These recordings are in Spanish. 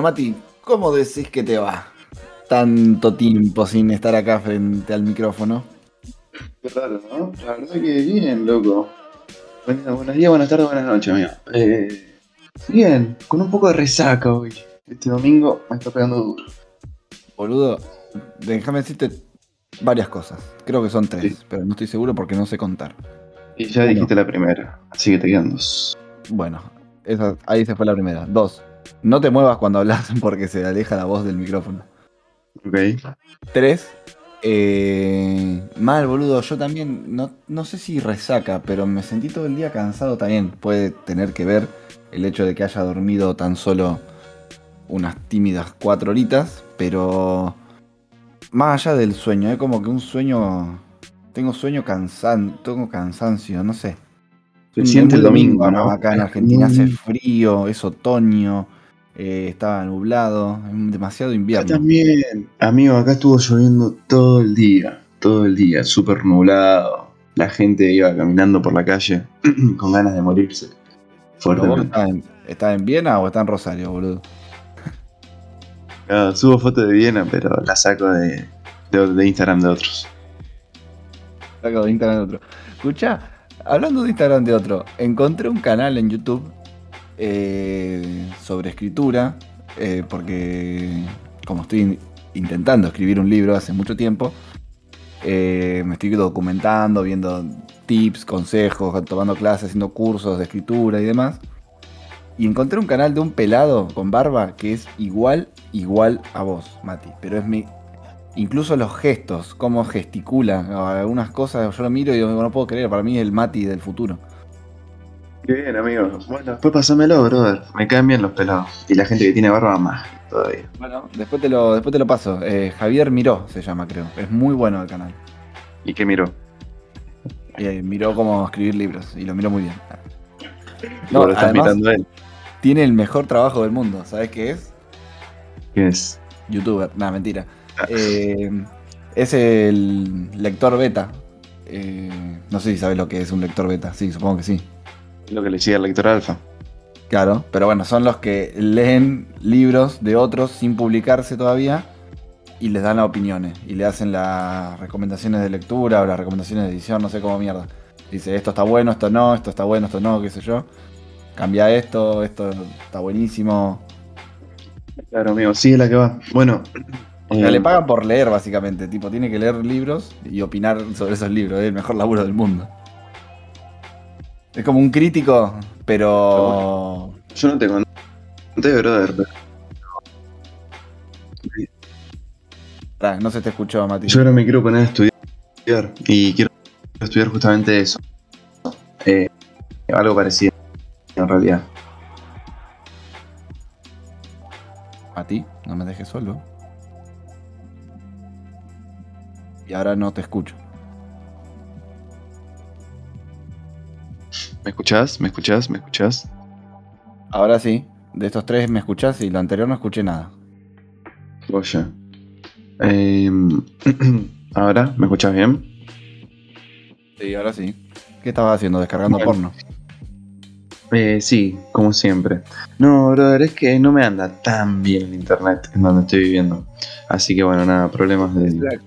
Bueno, Mati, ¿cómo decís que te va? Tanto tiempo sin estar acá frente al micrófono. Qué raro, ¿no? La verdad que bien, loco. Bueno, buenos días, buenas tardes, buenas noches, amigo. Eh, bien, con un poco de resaca hoy. Este domingo me está pegando duro. Boludo, déjame decirte varias cosas. Creo que son tres, Sí. pero no estoy seguro porque no sé contar. Y ya Bueno. dijiste la primera, así que te quedan dos. Bueno, esa, ahí se fue la primera. Dos, no te muevas cuando hablas porque se aleja la voz del micrófono. Ok. Tres, eh, mal, boludo. Yo también, no, no sé si resaca, pero me sentí todo el día cansado también. Puede tener que ver el hecho de que haya dormido tan solo unas tímidas cuatro horitas, pero más allá del sueño, es como que un sueño. Tengo sueño cansan, tengo cansancio, no sé. Se Un siente el domingo, ¿no? Acá en Argentina hace frío, es otoño, eh, estaba nublado, es demasiado Acá invierno. también. Amigo, acá estuvo lloviendo todo el día. Todo el día, súper nublado. La gente iba caminando por la calle con ganas de morirse. ¿Pero vos Fuertemente. ¿Estás en, en Viena o estás en Rosario, boludo? Ah, subo fotos de Viena, pero la saco de, de, de Instagram de otros. Saco de Instagram de otro. Escucha, hablando de Instagram de otro, encontré un canal en YouTube eh, sobre escritura, eh, porque como estoy in- intentando escribir un libro hace mucho tiempo, eh, me estoy documentando, viendo tips, consejos, tomando clases, haciendo cursos de escritura y demás. Y encontré un canal de un pelado con barba que es igual, igual a vos, Mati. Pero es mi. Incluso los gestos, cómo gesticula, algunas cosas, yo lo miro y digo, no puedo creer, para mí es el Mati del futuro. Qué bien, amigo. Bueno, después pásamelo, brother. Me caen bien los pelados. Y la gente que tiene barba más todavía. Bueno, después te lo, después te lo paso. Eh, Javier Miró se llama, creo. Es muy bueno el canal. ¿Y qué miro? Eh, miró cómo escribir libros y lo miró muy bien. No, lo estás mirando él. tiene el mejor trabajo del mundo. ¿Sabes qué es? ¿Qué es? Youtuber. Nada, mentira. Eh, es el lector beta. Eh, no sé si sabes lo que es un lector beta. Sí, supongo que sí. Lo que le sigue al lector alfa. Claro, pero bueno, son los que leen libros de otros sin publicarse todavía y les dan las opiniones y le hacen las recomendaciones de lectura o las recomendaciones de edición, no sé cómo mierda. Dice, esto está bueno, esto no, esto está bueno, esto no, qué sé yo. Cambia esto, esto está buenísimo. Claro, amigo. Sigue la que va. Bueno. O sea, eh, le pagan por leer, básicamente. Tipo, tiene que leer libros y opinar sobre esos libros. Es el mejor laburo del mundo. Es como un crítico, pero... Yo no te conté, brother. pero No se te escuchó, Mati. Yo ahora me quiero poner a estudiar. Y quiero estudiar justamente eso. Eh, algo parecido, en realidad. Mati, no me dejes solo. Y ahora no te escucho. ¿Me escuchás? ¿Me escuchás? ¿Me escuchás? Ahora sí, de estos tres me escuchás y lo anterior no escuché nada. Oye. Eh, ahora, ¿me escuchás bien? Sí, ahora sí. ¿Qué estabas haciendo? ¿Descargando Bueno. porno? Eh, sí, como siempre. No, brother, es que no me anda tan bien el internet en donde estoy viviendo. Así que bueno, nada, problemas de...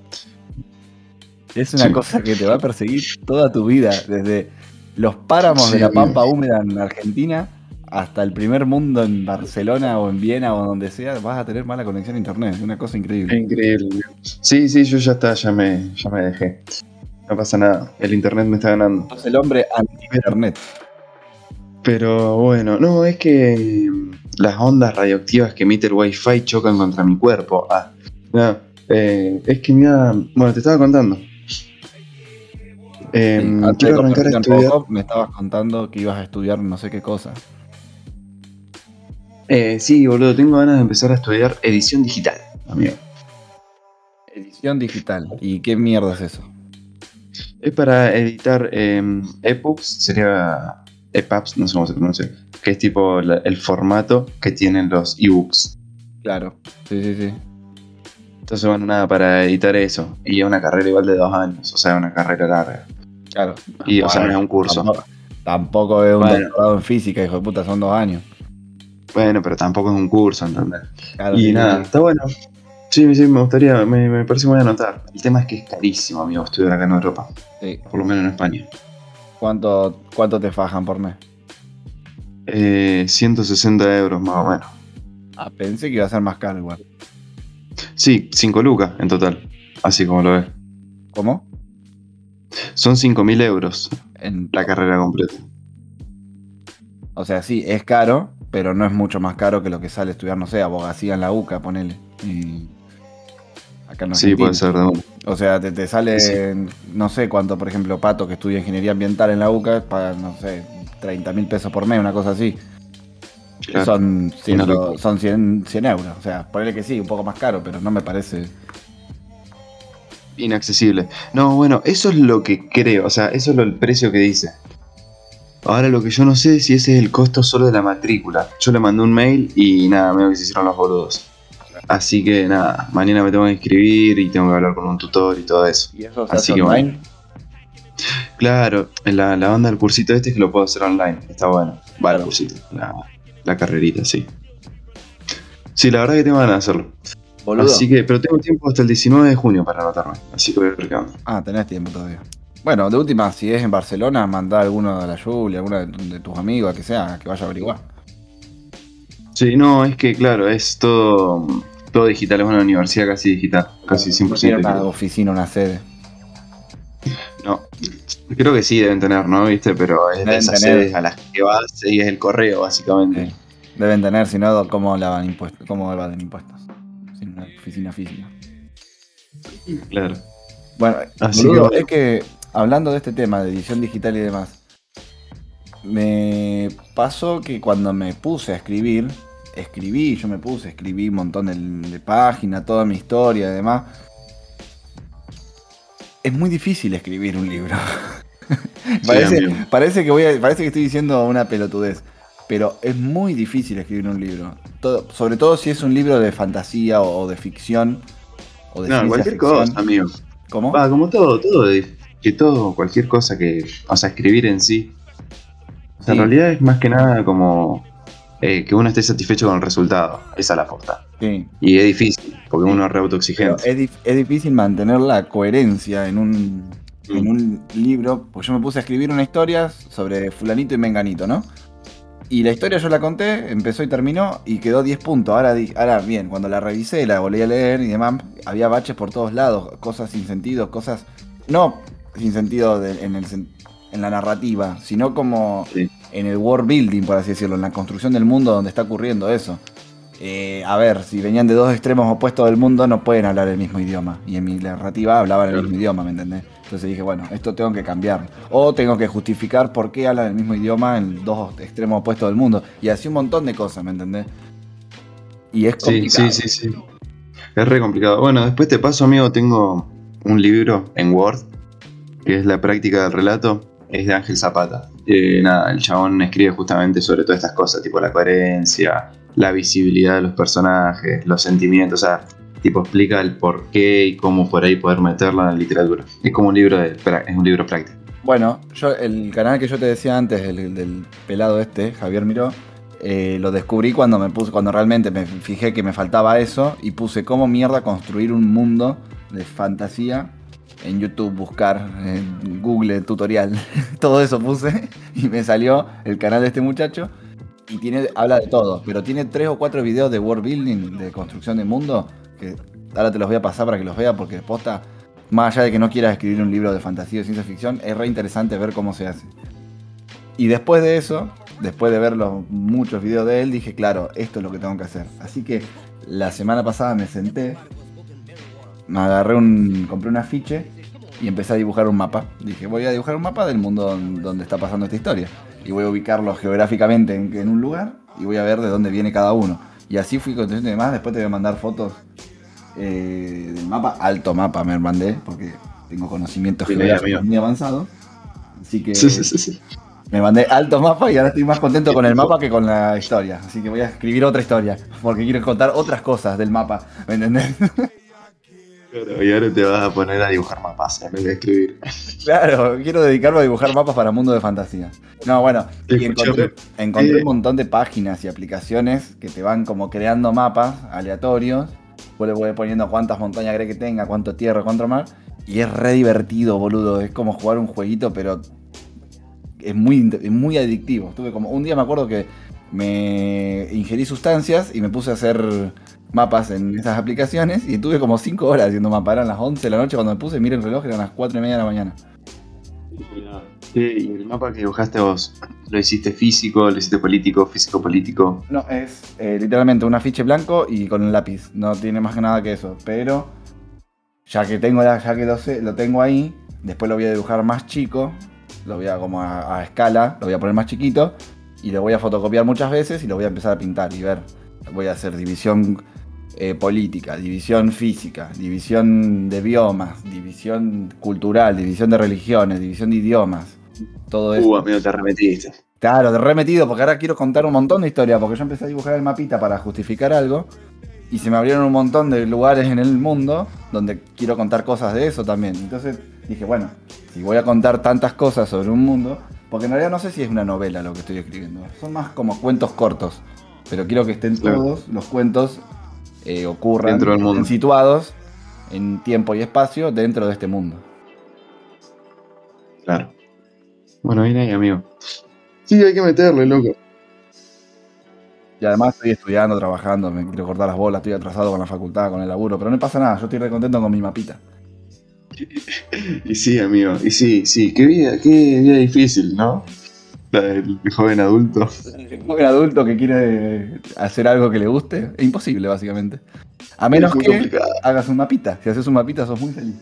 Es una Sí. cosa que te va a perseguir toda tu vida, desde los páramos de la pampa húmeda en Argentina hasta el primer mundo en Barcelona o en Viena o donde sea, vas a tener mala conexión a internet. Es una cosa increíble. Increíble. Sí, sí, yo ya está, ya me, ya me dejé. No pasa nada, el internet me está ganando. Sos el hombre anti-internet. Pero bueno, no, es que mm, las ondas radioactivas que emite el wifi chocan contra mi cuerpo. Ah, no, eh, es que mira, bueno, te estaba contando. Eh, Sí, antes de quiero arrancar a estudiar. Me estabas contando que ibas a estudiar no sé qué cosa. Eh, sí, boludo, tengo ganas de empezar a estudiar edición digital, amigo. Edición digital. ¿Y qué mierda es eso? Es para editar eh, EPUBs, sería EPUBs, no sé cómo se pronuncia, que es tipo la- el formato que tienen los ebooks. Claro. Sí, sí, sí. Entonces, bueno, nada, para editar eso. Y es una carrera igual de dos años, o sea, una carrera larga. Claro. Y, o sea, no es un curso. Tampoco, tampoco es un Bueno. doctorado en física, hijo de puta, son dos años. Bueno, pero tampoco es un curso, ¿entendés? Claro, y nada, está bueno. Sí, sí, me gustaría, me, me parece muy anotar. El tema es que es carísimo, amigo, estudiar acá en Europa, Sí. por lo menos en España. ¿Cuánto, ¿Cuánto te fajan por mes? Eh, 160 euros más o menos. Ah, pensé que iba a ser más caro igual. Sí, 5 lucas en total, así como lo ves. ¿Cómo? Son 5.000 euros En, la carrera completa. o sea, sí, es caro, pero no es mucho más caro que lo que sale estudiar, no sé, abogacía en la UCA, ponele. Y acá en Sí, puede ser. O sea, te, te sale, Sí. no sé cuánto, por ejemplo, Pato, que estudia ingeniería ambiental en la UCA, paga, no sé, 30 mil pesos por mes, una cosa así. Claro. Son, ciento- Una locura. son 100, 100 euros. O sea, ponele que sí, un poco más caro, pero no me parece. Inaccesible. No, bueno, eso es lo que creo, o sea, eso es lo, el precio que dice. Ahora lo que yo no sé es si ese es el costo solo de la matrícula. Yo le mandé un mail y nada, medio que se hicieron los boludos. Así que nada, mañana me tengo que inscribir y tengo que hablar con un tutor y todo eso. ¿Y eso se hace online? Claro, la, la onda del cursito este es que lo puedo hacer online. Está bueno. Va, el cursito, la, la carrerita, sí. Sí, la verdad que tengo ganas de hacerlo. Boludo. Así que, pero tengo tiempo hasta el 19 de junio para anotarme. Así que voy a ver qué onda. Ah, tenés tiempo todavía. Bueno, de última, si es en Barcelona, mandá a alguno de la Julia, alguno de, de tus amigos, a que sea, que vaya a averiguar. Sí, no, es que claro, es todo, todo digital, es una universidad casi digital, casi No 100% tiene una oficina, una sede. No, creo que sí deben tener, ¿no? ¿Viste? Pero es de Deben esas tener. sedes a las que vas y es el correo, básicamente. Sí. Deben tener, si no, cómo lavan impuestos, cómo evaden impuestos. Sin una oficina física. Claro. Bueno, Así boludo, que- es que hablando de este tema de edición digital y demás, me pasó que cuando me puse a escribir, escribí, yo me puse, escribí un montón de, de páginas, toda mi historia y demás. Es muy difícil escribir un libro. parece, parece que voy a- parece que estoy diciendo una pelotudez. Pero es muy difícil escribir un libro. Todo- sobre todo si es un libro de fantasía o, o de ficción. O de No, cualquier ficción. cosa, amigo. ¿Cómo? Va, como todo, todo, que todo, cualquier cosa que, o sea, escribir en sí. O sea, Sí. En realidad es más que nada como eh, que uno esté satisfecho con el resultado. Esa es la porta. Sí. Y es difícil, porque Sí. uno es re autoexigente. es, dif- es difícil mantener la coherencia en un, Mm. en un libro. Pues yo me puse a escribir una historia sobre fulanito y menganito, ¿no? Y la historia yo la conté, empezó y terminó y quedó 10 puntos. Ahora, ahora bien, cuando la revisé, la volví a leer y demás, había baches por todos lados, cosas sin sentido, cosas... No sin sentido de- en, el, en la narrativa, sino como Sí. en el world building, por así decirlo, en la construcción del mundo donde está ocurriendo eso. Eh, a ver, si venían de dos extremos opuestos del mundo, no pueden hablar el mismo idioma. Y en mi narrativa hablaban el Claro. mismo idioma, ¿me entendés? Entonces dije, bueno, esto tengo que cambiar. O tengo que justificar por qué hablan el mismo idioma en dos extremos opuestos del mundo. Y así un montón de cosas, ¿me entendés? Y es Sí, complicado. sí, sí, sí. Es re complicado. Bueno, después te paso, amigo, tengo un libro en Word, que es la práctica del relato, es de Ángel Zapata. Eh, nada, el chabón escribe justamente sobre todas estas cosas, tipo la coherencia, la visibilidad de los personajes, los sentimientos, o sea, tipo explica el por qué y cómo por ahí poder meterlo en la literatura. Es como un libro de, es un libro práctico. Bueno, yo el canal que yo te decía antes, el del pelado este, Javier Miró, eh, lo descubrí cuando me puse, cuando realmente me fijé que me faltaba eso y puse cómo mierda construir un mundo de fantasía en YouTube, buscar en Google tutorial, todo eso puse y me salió el canal de este muchacho y tiene, habla de todo, pero tiene tres o cuatro videos de world building, de construcción de mundo, que ahora te los voy a pasar para que los veas porque posta, más allá de que no quieras escribir un libro de fantasía o ciencia ficción, es re interesante ver cómo se hace. Y después de eso, después de ver los muchos videos de él, dije, claro, esto es lo que tengo que hacer. Así que la semana pasada me senté, me agarré un. compré un afiche y empecé a dibujar un mapa. Dije, voy a dibujar un mapa del mundo don- donde está pasando esta historia. Y voy a ubicarlo geográficamente en, en un lugar y voy a ver de dónde viene cada uno. Y así fui construyendo y demás. Después te voy a mandar fotos eh, del mapa. Alto mapa me mandé, porque tengo conocimientos Bien, geográficos muy avanzados. Así que Sí, sí, sí, sí. me mandé alto mapa y ahora estoy más contento con el mapa que con la historia. Así que voy a escribir otra historia. Porque quiero contar otras cosas del mapa. ¿Me entendés? Claro, y ahora te vas a poner a dibujar mapas en vez de escribir. Claro, quiero dedicarme a dibujar mapas para mundo de fantasía. No, bueno, y encontré, encontré eh. un montón de páginas y aplicaciones que te van como creando mapas aleatorios. Vos le voy poniendo cuántas montañas cree que tenga, cuánto tierra, cuánto mar. Y es re divertido, boludo. Es como jugar un jueguito, pero es muy, es muy adictivo. Estuve como. Un día me acuerdo que me ingerí sustancias y me puse a hacer mapas en esas aplicaciones y estuve como 5 horas haciendo mapas. Eran las 11 de la noche cuando me puse, mira el reloj, eran las 4 y media de la mañana. Sí, y el mapa que dibujaste vos, ¿lo hiciste físico, lo hiciste político, físico-político? No, es eh, literalmente un afiche blanco y con un lápiz. No tiene más que nada que eso. Pero ya que tengo la- ya que lo sé, lo tengo ahí, después lo voy a dibujar más chico. Lo voy a como a, a escala, lo voy a poner más chiquito. Y lo voy a fotocopiar muchas veces y lo voy a empezar a pintar y ver. Voy a hacer división eh, política, división física, división de biomas, división cultural, división de religiones, división de idiomas. Todo eso. Uh, amigo, te arremetiste. Claro, de remetido, porque ahora quiero contar un montón de historias, porque yo empecé a dibujar el mapita para justificar algo, y se me abrieron un montón de lugares en el mundo donde quiero contar cosas de eso también. Entonces dije, bueno, si voy a contar tantas cosas sobre un mundo, porque en realidad no sé si es una novela lo que estoy escribiendo, son más como cuentos cortos, pero quiero que estén Claro. todos los cuentos eh, ocurran, Dentro del mundo. estén situados en tiempo y espacio dentro de este mundo. Claro. Bueno, bien ahí, amigo. Sí, hay que meterle, loco. Y además estoy estudiando, trabajando, me quiero cortar las bolas, estoy atrasado con la facultad, con el laburo, pero no pasa nada, yo estoy re contento con mi mapita. Y sí, amigo, y sí, sí, qué vida, qué vida difícil, ¿no? La del joven adulto. Un adulto que quiere hacer algo que le guste, es imposible básicamente. A menos que complicado. hagas un mapita. Si haces un mapita sos muy feliz.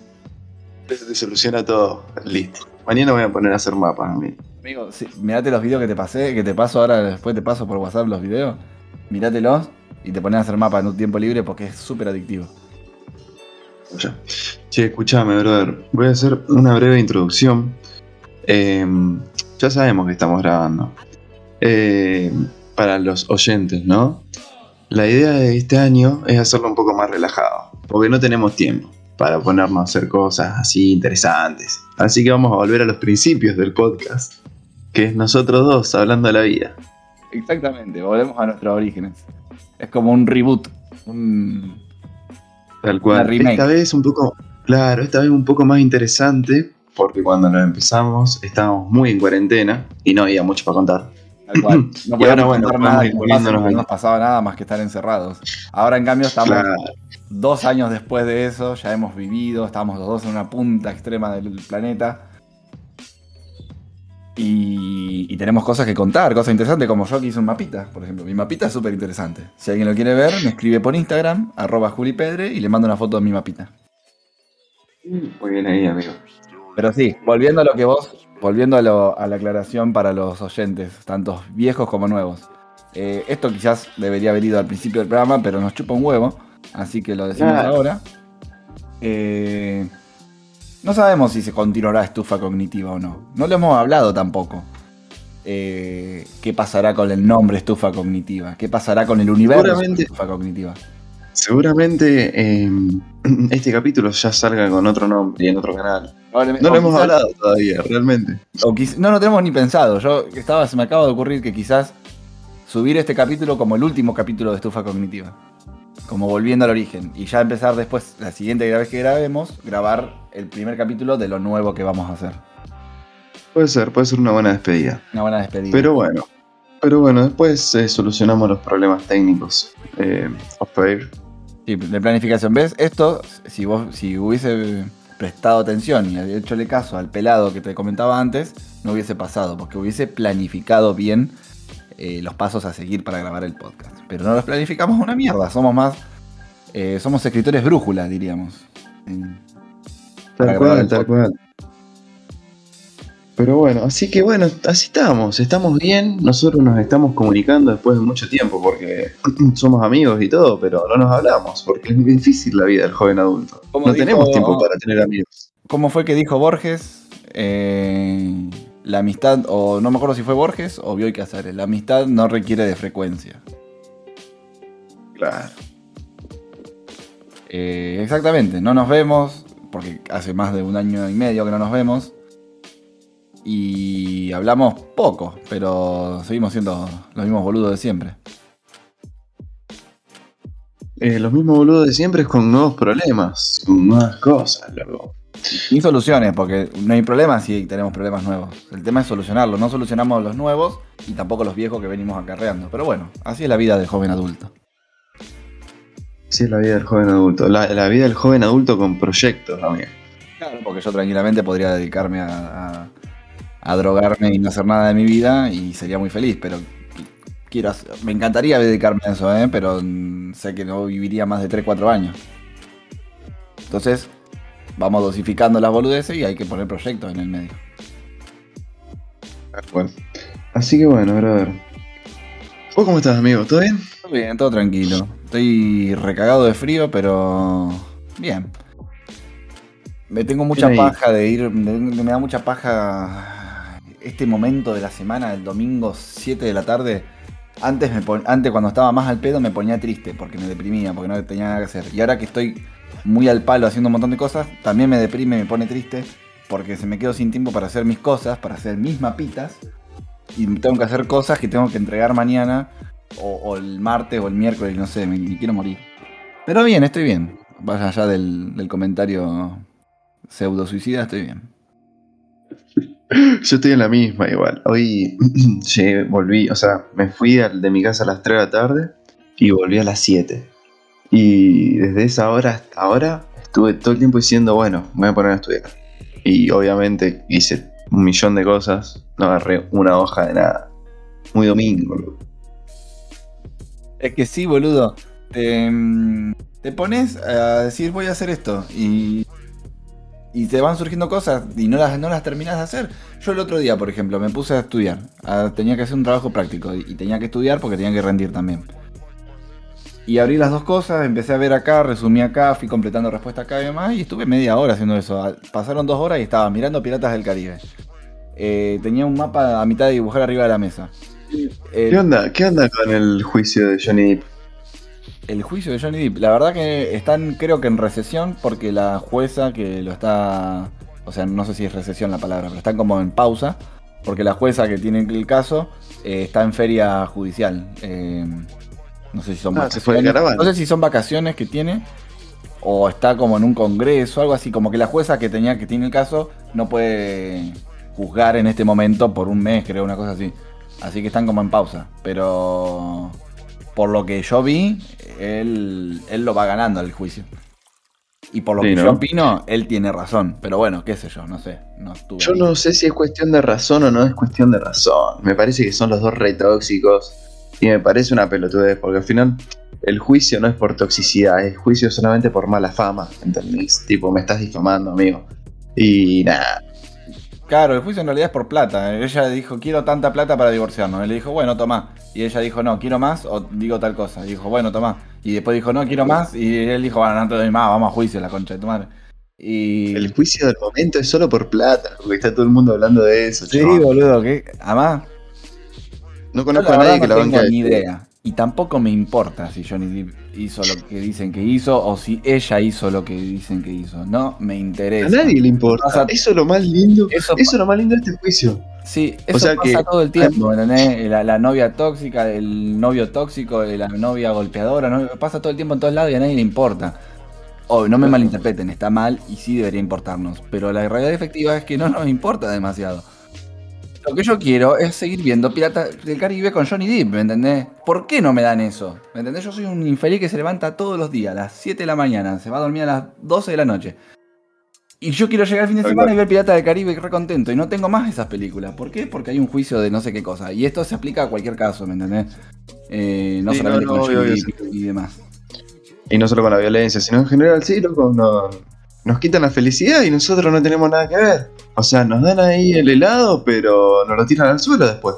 Eso te soluciona todo. Listo. Mañana voy a poner a hacer mapas, amigo. Amigo, sí, mirate los videos que te pasé, que te paso ahora, después te paso por WhatsApp los videos. Mirátelos y te pones a hacer mapas en un tiempo libre porque es súper adictivo. Ya. Che, escuchame, brother. Voy a hacer una breve introducción. Eh, ya sabemos que estamos grabando. Eh, para los oyentes, ¿no? La idea de este año es hacerlo un poco más relajado. Porque no tenemos tiempo para ponernos a hacer cosas así interesantes. Así que vamos a volver a los principios del podcast. Que es nosotros dos hablando de la vida. Exactamente, volvemos a nuestros orígenes. Es como un reboot. Un... Tal cual. Una remake. Esta vez un poco, claro, esta vez un poco más interesante, porque cuando lo empezamos estábamos muy en cuarentena y no había mucho para contar. Tal cual. No Y ahora, podíamos bueno, nada nos no nos pasaba nada más que estar encerrados. Ahora en cambio estamos Claro, dos años después de eso, ya hemos vivido, estamos los dos en una punta extrema del planeta. Y, y tenemos cosas que contar, cosas interesantes, como yo que hice un mapita, por ejemplo. Mi mapita es súper interesante. Si alguien lo quiere ver, me escribe por Instagram, arroba julipedre, y le mando una foto de mi mapita. Muy bien ahí, amigo. Pero sí, volviendo a lo que vos, volviendo a, lo- a la aclaración para los oyentes, tantos viejos como nuevos. Eh, esto quizás debería haber ido al principio del programa, pero nos chupa un huevo, así que lo decimos Claro. ahora. Eh, no sabemos si se continuará estufa cognitiva o no. No lo hemos hablado tampoco. Eh, ¿Qué pasará con el nombre estufa cognitiva? ¿Qué pasará con el universo Seguramente- estufa cognitiva? Seguramente eh, este capítulo ya salga con otro nombre y en otro canal. No lo hemos quizás- hablado todavía, realmente. O quiz- no, no tenemos ni pensado. Yo estaba, se me acaba de ocurrir que quizás subir este capítulo como el último capítulo de Estufa Cognitiva. Como volviendo al origen. Y ya empezar después, la siguiente vez que grabemos, grabar el primer capítulo de lo nuevo que vamos a hacer. Puede ser, puede ser una buena despedida. Una buena despedida. Pero bueno, pero bueno, después eh, solucionamos los problemas técnicos. Eh, off air. Sí, de planificación. ¿Ves? Esto, si vos si hubiese prestado atención y hechole caso al pelado que te comentaba antes, no hubiese pasado, porque hubiese planificado bien eh, los pasos a seguir para grabar el podcast. Pero no los planificamos una mierda, somos más. eh, somos escritores brújulas, diríamos. En- Tal cual, tal podcast. cual. Pero bueno, así que bueno, así estamos, estamos bien, nosotros nos estamos comunicando después de mucho tiempo porque somos amigos y todo, pero no nos hablamos porque es difícil la vida del joven adulto. Como No dijo- tenemos tiempo para tener amigos. ¿Cómo fue que dijo Borges? Eh, la amistad, o no me acuerdo si fue Borges o Bioy Casares, la amistad no requiere de frecuencia. Claro. Eh, exactamente, no nos vemos, porque hace más de un año y medio que no nos vemos. Y hablamos poco, pero seguimos siendo los mismos boludos de siempre. Eh, los mismos boludos de siempre es con nuevos problemas, con nuevas cosas, loco. Sin soluciones, porque no hay problemas si tenemos problemas nuevos. El tema es solucionarlos. No solucionamos los nuevos y tampoco los viejos que venimos acarreando. Pero bueno, así es la vida del joven adulto. Así es la vida del joven adulto. La, vida del joven adulto con proyectos, amigo. Claro, porque yo tranquilamente podría dedicarme a, a, drogarme y no hacer nada de mi vida y sería muy feliz, pero quiero me encantaría dedicarme a eso, ¿eh? pero sé que no viviría más de 3-4 años. Entonces, vamos dosificando las boludeces y hay que poner proyectos en el medio. Así que bueno, a ver. ¿Vos cómo estás, amigo? ¿Todo bien? Todo bien, todo tranquilo. Estoy recagado de frío, pero bien. Me tengo mucha paja de ir, me, da mucha paja este momento de la semana, el domingo 7 de la tarde. Antes, me antes cuando estaba más al pedo me ponía triste porque me deprimía, porque no tenía nada que hacer. Y ahora que estoy muy al palo haciendo un montón de cosas, también me deprime, me pone triste, porque se me quedo sin tiempo para hacer mis cosas, para hacer mis mapitas, y tengo que hacer cosas que tengo que entregar mañana, o, el martes, o el miércoles, no sé, me, quiero morir. Pero bien, estoy bien. Vaya allá del, comentario pseudo suicida, estoy bien. Yo estoy en la misma igual. Hoy volví, o sea, me fui de mi casa a las 3 de la tarde y volví a las 7. Y desde esa hora hasta ahora estuve todo el tiempo diciendo, bueno, me voy a poner a estudiar. Y obviamente hice un millón de cosas, no agarré una hoja de nada. Muy domingo, Es que sí, boludo. Te, mm, te pones a decir voy a hacer esto y, y te van surgiendo cosas y no las, no las terminas de hacer. Yo el otro día, por ejemplo, me puse a estudiar. tenía que hacer un trabajo práctico y tenía que estudiar porque tenía que rendir también. Y abrí las dos cosas, empecé a ver acá, resumí acá, fui completando respuesta acá y demás, y estuve media hora haciendo eso. Pasaron dos horas y estaba mirando Piratas del Caribe. Eh, tenía un mapa a mitad de dibujar arriba de la mesa. ¿Qué onda? ¿Qué onda con el juicio de Johnny? El juicio de Johnny Depp, la verdad que están creo que en recesión porque la jueza que lo está, o sea, no sé si es recesión la palabra, pero están como en pausa porque la jueza que tiene el caso eh, está en feria judicial. Eh, no sé si son ah, vacaciones. No sé si son vacaciones que tiene. O está como en un congreso, algo así, como que la jueza que tenía que tiene el caso no puede juzgar en este momento por un mes, creo, una cosa así. Así que están como en pausa. Pero por lo que yo vi, él, él lo va ganando el juicio. Y por lo que yo opino, él tiene razón. Pero bueno, qué sé yo, no sé. yo no sé si es cuestión de razón o no es cuestión de razón. Me parece que son los dos re tóxicos. Y me parece una pelotudez, porque al final el juicio no es por toxicidad, es juicio solamente por mala fama, ¿entendés? Tipo, me estás difamando, amigo. Y nada. Claro, el juicio en realidad es por plata. Ella dijo, quiero tanta plata para divorciarnos. Él le dijo, bueno, toma. Y ella dijo, no, quiero más o digo tal cosa. Y dijo, bueno, toma. Y después dijo, no, quiero más. Y él dijo, bueno, no te doy más, vamos a juicio, la concha de tu madre. Y... El juicio del momento es solo por plata, porque está todo el mundo hablando de eso. Sí, boludo, que además no conozco a nadie que la banque. No tengo ni idea. Y tampoco me importa si Johnny Depp hizo lo que dicen que hizo o si ella hizo lo que dicen que hizo. No me interesa. A nadie le importa. eso es lo más lindo. Eso, es lo más lindo de este juicio. Sí, eso pasa todo el tiempo, La, la, novia tóxica, el novio tóxico, la novia golpeadora, pasa todo el tiempo en todos lados y a nadie le importa. O no me malinterpreten, está mal y sí debería importarnos. Pero la realidad efectiva es que no nos importa demasiado. Lo que yo quiero es seguir viendo Piratas del Caribe con Johnny Depp, ¿me entendés? ¿Por qué no me dan eso? ¿Me entendés? Yo soy un infeliz que se levanta todos los días, a las 7 de la mañana, se va a dormir a las 12 de la noche. Y yo quiero llegar al fin de semana y ver Piratas del Caribe re contento. Y no tengo más esas películas. ¿Por qué? Porque hay un juicio de no sé qué cosa. Y esto se aplica a cualquier caso, ¿me entendés? Eh, no solamente con Johnny Depp y demás. Y no solo con la violencia, sino en general, sí, loco, no, nos quitan la felicidad y nosotros no tenemos nada que ver. O sea, nos dan ahí el helado, pero nos lo tiran al suelo después.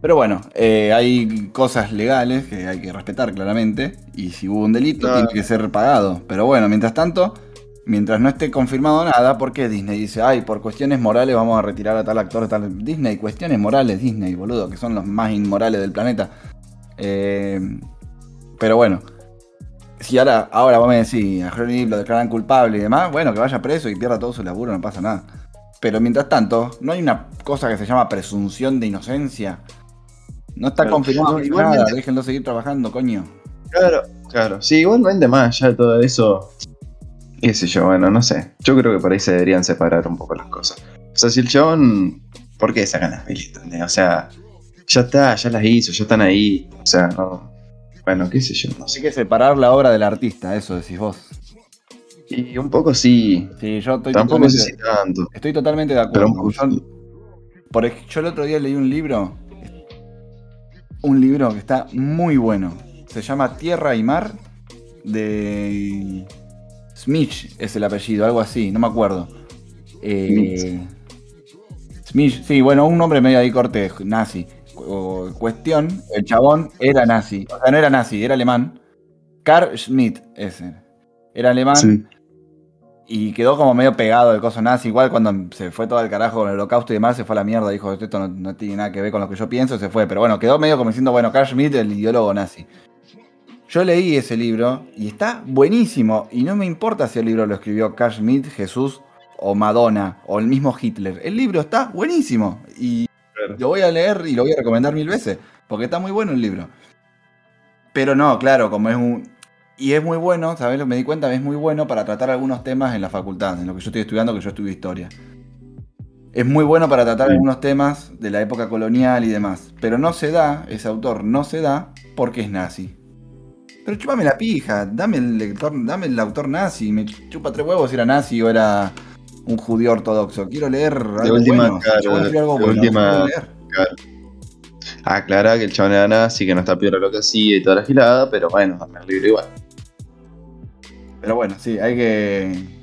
Pero bueno, eh, hay cosas legales que hay que respetar claramente. Y si hubo un delito, tiene que ser pagado. Pero bueno, mientras tanto, mientras no esté confirmado nada, ¿por qué Disney dice, ay, por cuestiones morales vamos a retirar a tal actor, tal. Disney, cuestiones morales, Disney, boludo, que son los más inmorales del planeta. Eh, pero bueno, si ahora, ahora vos me decís, a Johnny lo declaran culpable y demás, bueno, que vaya preso y pierda todo su laburo, no pasa nada. Pero mientras tanto, no hay una cosa que se llama presunción de inocencia. No está Claro. confirmado No, igualmente- nada, déjenlo seguir trabajando, coño. Claro, claro. Sí, igualmente más, ya todo eso. Qué sé yo, bueno, no sé. Yo creo que por ahí se deberían separar un poco las cosas. O sea, si el chabón. ¿Por qué sacan las pelis? O sea, ya está, ya las hizo, ya están ahí. O sea, no. Bueno, qué sé yo, no Hay sé. que separar la obra del artista, eso decís vos. Y un poco sí. Sí, yo estoy Tampoco totalmente, sé si tanto. estoy totalmente de Pero acuerdo. un poco Yo, por yo el otro día leí un libro, un libro que está muy bueno. Se llama Tierra y Mar de Smith es el apellido, algo así, no me acuerdo. Eh, Smith, sí, bueno, un nombre medio ahí corte, nazi. Cu- cuestión, el chabón era nazi, o sea, no era nazi, era alemán. Carl Schmidt, ese. Era alemán Sí. y quedó como medio pegado el coso nazi. Igual cuando se fue todo al carajo con el holocausto y demás, se fue a la mierda. Dijo, esto no, no tiene nada que ver con lo que yo pienso, se fue. Pero bueno, quedó medio como diciendo, bueno, Carl Schmitt, el ideólogo nazi. Yo leí ese libro y está buenísimo. Y no me importa si el libro lo escribió Carl Schmitt, Jesús o Madonna o el mismo Hitler. El libro está buenísimo. Y Claro. lo voy a leer y lo voy a recomendar mil veces. Porque está muy bueno el libro. Pero no, claro, como es un. Y es muy bueno, ¿sabes? Me di cuenta, es muy bueno para tratar algunos temas en la facultad, en lo que yo estoy estudiando, que yo estudio historia. Es muy bueno para tratar Sí. algunos temas de la época colonial y demás. Pero no se da, ese autor no se da porque es nazi. Pero chupame la pija, dame el lector, dame el autor nazi, me chupa tres huevos si era nazi o era un judío ortodoxo. Quiero leer algo última, bueno. Claro, algo de bueno, última-. Aclara que el chabón era nazi, que no está peor lo que hacía y toda la gilada, pero bueno, dame el libro igual. Pero bueno, sí, hay que.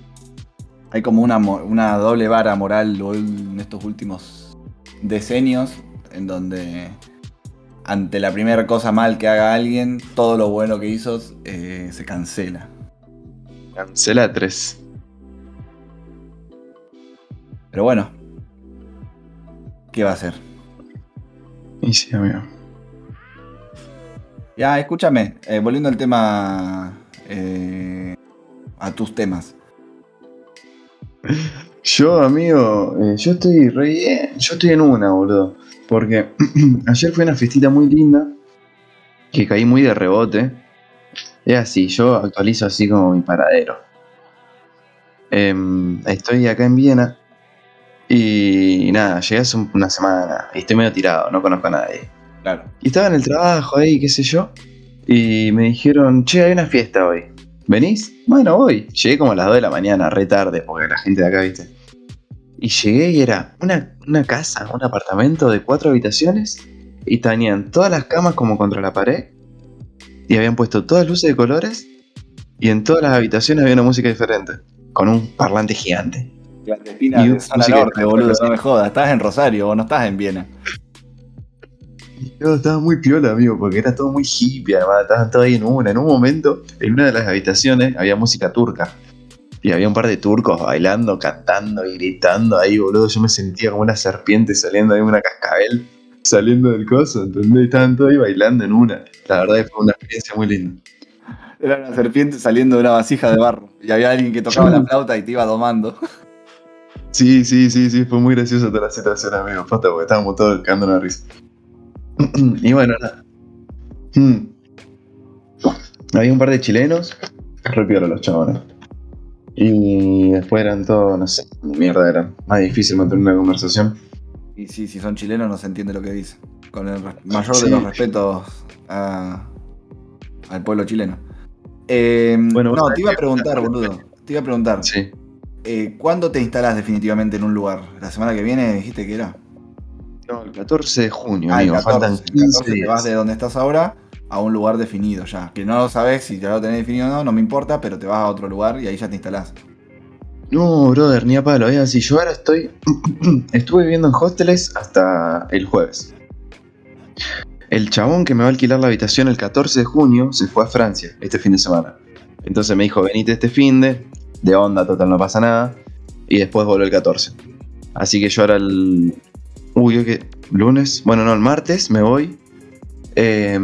Hay como una, una doble vara moral en estos últimos decenios en donde ante la primera cosa mal que haga alguien, todo lo bueno que hizo eh, se cancela. Cancela 3. Pero bueno, ¿qué va a hacer? Y sí, amigo. Ya, escúchame, eh, volviendo al tema. eh, a tus temas. Yo, amigo, eh, yo estoy re bien. Yo estoy en una, boludo. Porque ayer fue una fiestita muy linda. Que caí muy de rebote. Es así, yo actualizo así como mi paradero. Em, estoy acá en Viena. Y nada, llegué hace un- una semana. Y estoy medio tirado, no conozco a nadie. Claro. Y estaba en el trabajo ahí, qué sé yo. Y me dijeron, che, hay una fiesta hoy. ¿Venís? Bueno, voy. Llegué como a las 2 de la mañana, re tarde, porque la gente de acá, viste. Y llegué y era una, una casa, un apartamento de cuatro habitaciones. Y tenían todas las camas como contra la pared. Y habían puesto todas luces de colores. Y en todas las habitaciones había una música diferente. Con un parlante gigante. Clandestina Y de zona norte, boludo, no me jodas. Estás en Rosario, vos no estás en Viena. Yo estaba muy piola, amigo, porque era todo muy hippie, además, estaban todos ahí en una. En un momento, en una de las habitaciones había música turca. Y había un par de turcos bailando, cantando y gritando ahí, boludo. Yo me sentía como una serpiente saliendo de una cascabel, saliendo del coso, ¿entendés? Estaban todos ahí bailando en una. La verdad que fue una experiencia muy linda. Era una serpiente saliendo de una vasija de barro. Y había alguien que tocaba la flauta y te iba domando. Sí, sí, sí, sí, fue muy graciosa toda la situación, amigo. Posta, porque estábamos todos cagando la risa. y bueno, nada. Hmm. Había un par de chilenos, re piola los chabones. Y después eran todos, no sé, mierda, era más difícil mantener una conversación. Y sí, si son chilenos no se entiende lo que dicen. Con el mayor Sí. de los respetos a- al pueblo chileno. Eh, Bueno, no, te iba a preguntar, boludo. Te iba a preguntar. Sí. Eh, ¿Cuándo te instalás definitivamente en un lugar? ¿La semana que viene dijiste que era? No, el 14 de junio, Ah, el amigo, 14, faltan el 15 14 te vas de donde estás ahora a un lugar definido ya. Que no lo sabes si ya lo tenés definido o no, no me importa, pero te vas a otro lugar y ahí ya te instalás. No, brother, ni a palo, es así. Yo ahora estoy. Estuve viviendo en hosteles hasta el jueves. El chabón que me va a alquilar la habitación el 14 de junio se fue a Francia este fin de semana. Entonces me dijo: venite este fin de. De onda, total, no pasa nada. Y después voló el 14. Así que yo ahora el. Uy, ¿qué? ¿Lunes? Bueno, no, el martes me voy. Eh,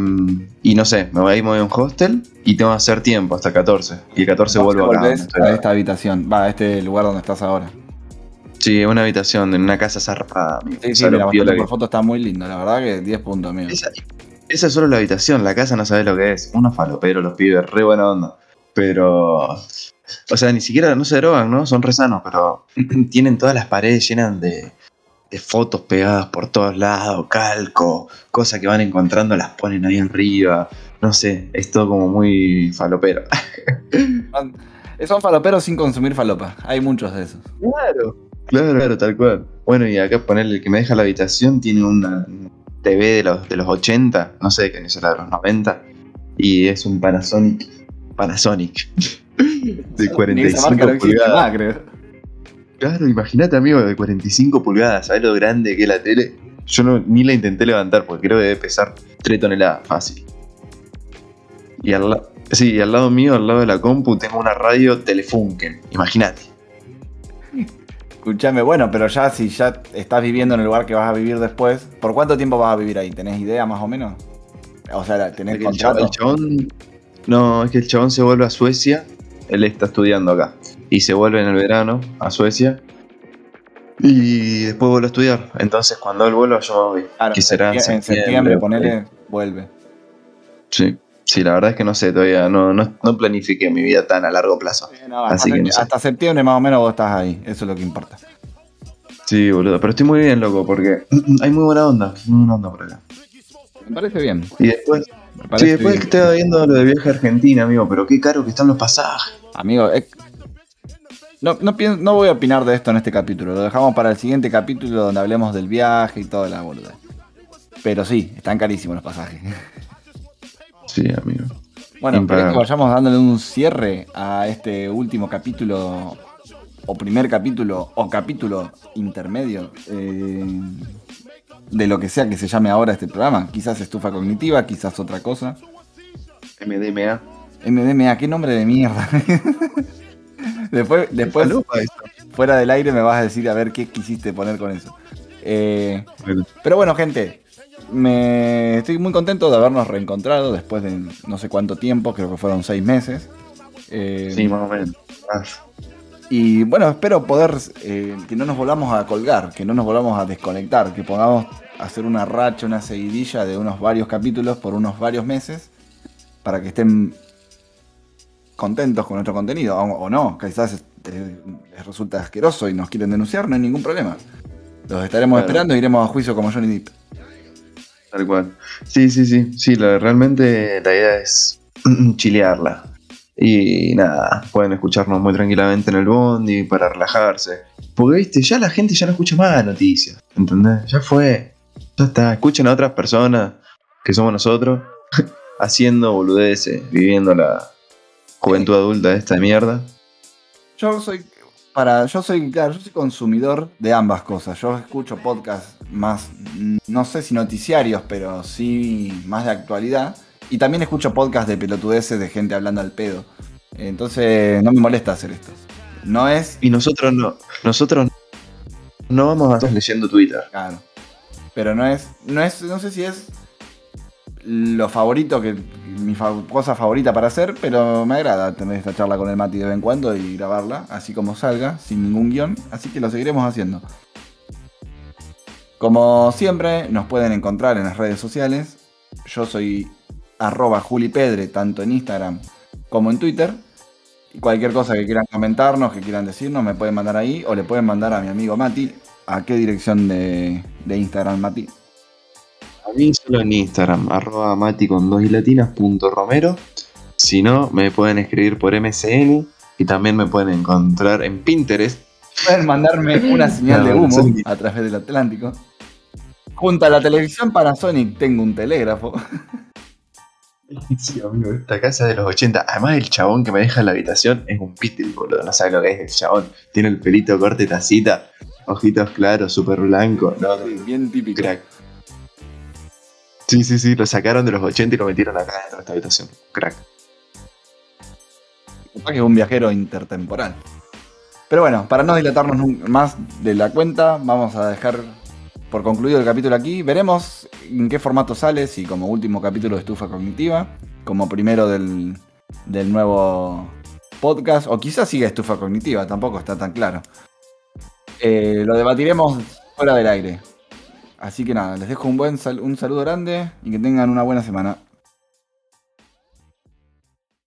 y no sé, me voy a ir a un hostel y tengo que hacer tiempo hasta 14. Y el 14 vuelvo acá. A esta habitación, va, a este lugar donde estás ahora. Sí, una habitación en una casa zarpada. amigo. Sí, sí, mira, bastante por que- foto está muy lindo, la verdad que 10 puntos, amigo. Esa, esa es solo la habitación, la casa no sabes lo que es. Unos faloperos, los pibes, re buena onda. Pero. O sea, ni siquiera no se drogan, ¿no? Son re sanos, pero tienen todas las paredes llenas de, de fotos pegadas por todos lados, calco, cosas que van encontrando las ponen ahí arriba. No sé, es todo como muy falopero. Son- faloperos sin consumir falopa, hay muchos de esos. Claro. Claro, claro, tal cual. Bueno, y acá ponerle el que me deja la habitación tiene una TV de los, de los 80, no sé qué año será, de los 90. Y es un Panasonic. Panasonic. De Esa 45 marca no existe pulgadas. creo. Claro, imagínate, amigo, de 45 pulgadas. ¿Sabes lo grande que es la tele? Yo no, ni la intenté levantar porque creo que debe pesar 3 toneladas fácil. Y al, la- sí, y al lado mío, al lado de la compu, tengo una radio Telefunken. Imagínate. Escuchame, bueno, pero ya si ya estás viviendo en el lugar que vas a vivir después, ¿por cuánto tiempo vas a vivir ahí? ¿Tenés idea más o menos? O sea, ¿tenés Es que el chabón, contrato? el chabón- no, es que el chabón se vuelve a Suecia. Él está estudiando acá. Y se vuelve en el verano a Suecia. Y después vuelve a estudiar. Entonces, cuando él vuelva, yo me voy. Claro, que será en septiembre, septiembre, ponele, vuelve. Sí. Sí, la verdad es que no sé todavía. No, no, no planifiqué mi vida tan a largo plazo. No, hasta, Así que no sé. hasta septiembre más o menos vos estás ahí, eso es lo que importa. Sí, boludo. Pero estoy muy bien, loco, porque hay muy buena onda. Muy buena onda por acá. Me parece bien. Y después. Sí, después que estaba viendo lo de viaje a Argentina, amigo. Pero qué caro que están los pasajes. Amigo, es- no, no, pienso- no voy a opinar de esto en este capítulo, lo dejamos para el siguiente capítulo donde hablemos del viaje y toda la boluda. Pero sí, están carísimos los pasajes. Sí, amigo. Bueno, ¿querés Impagable. que vayamos dándole un cierre a este último capítulo, o primer capítulo, o capítulo intermedio eh, de lo que sea que se llame ahora este programa? Quizás estufa cognitiva, quizás otra cosa. MDMA. MDMA, qué nombre de mierda. después, después fuera del aire me vas a decir a ver qué quisiste poner con eso. Eh, pero bueno, gente, me estoy muy contento de habernos reencontrado después de no sé cuánto tiempo, creo que fueron seis meses. Eh, Sí, más o menos. Ah, Y bueno, espero poder eh, que no nos volvamos a colgar, que no nos volvamos a desconectar, que podamos hacer una racha, una seguidilla de unos varios capítulos por unos varios meses para que estén contentos con nuestro contenido, o, o no, quizás eh, les resulta asqueroso y nos quieren denunciar, no hay ningún problema. Los estaremos Claro. esperando y iremos a juicio como Johnny Depp. Tal cual. Sí, sí, sí. Sí, la- realmente la idea es chilearla. Y nada, pueden escucharnos muy tranquilamente en el bondi para relajarse. Porque, viste, ya la gente ya no escucha más noticias. ¿Entendés? Ya fue. Ya está. Escuchen a otras personas que somos nosotros haciendo boludeces, viviendo la juventud adulta de esta mierda. Yo soy para yo soy claro, yo soy consumidor de ambas cosas. Yo escucho podcasts más no sé si noticiarios, pero sí más de actualidad y también escucho podcasts de pelotudeces de gente hablando al pedo. Entonces, no me molesta hacer esto. No es Y nosotros no. Nosotros no vamos a estar leyendo Twitter. Claro. Pero no es, no es, no sé si es lo favorito que mi fa- cosa favorita para hacer, pero me agrada tener esta charla con el Mati de vez en cuando y grabarla, así como salga, sin ningún guion, así que lo seguiremos haciendo. Como siempre, nos pueden encontrar en las redes sociales. Yo soy arroba julipedre, tanto en Instagram como en Twitter. Y cualquier cosa que quieran comentarnos, que quieran decirnos, me pueden mandar ahí o le pueden mandar a mi amigo Mati. ¿A qué dirección de, de Instagram, Mati? A mí solo en Instagram, arroba mati con dos y latinas punto romero. Si no, me pueden escribir por MSN y también me pueden encontrar en Pinterest. Pueden mandarme una señal de humo a través del Atlántico. Junto a la televisión Panasonic tengo un telégrafo. Sí, amigo, esta casa de los 80. Además, el chabón que me deja en la habitación es un Beatle, boludo. No sabe lo que es el chabón. Tiene el pelito corte tacita, ojitos claros, súper blanco. No, no, Bien típico. crack. Sí, sí, sí, lo sacaron de los 80 y lo metieron acá dentro de esta habitación. Crack. Capaz que es un viajero intertemporal. Pero bueno, para no dilatarnos más de la cuenta, vamos a dejar por concluido el capítulo aquí. Veremos en qué formato sale, si como último capítulo de Estufa Cognitiva, como primero del, del nuevo podcast, o quizás siga Estufa Cognitiva, tampoco está tan claro. Eh, lo debatiremos fuera del aire. Así que nada, les dejo un buen un saludo grande y que tengan una buena semana.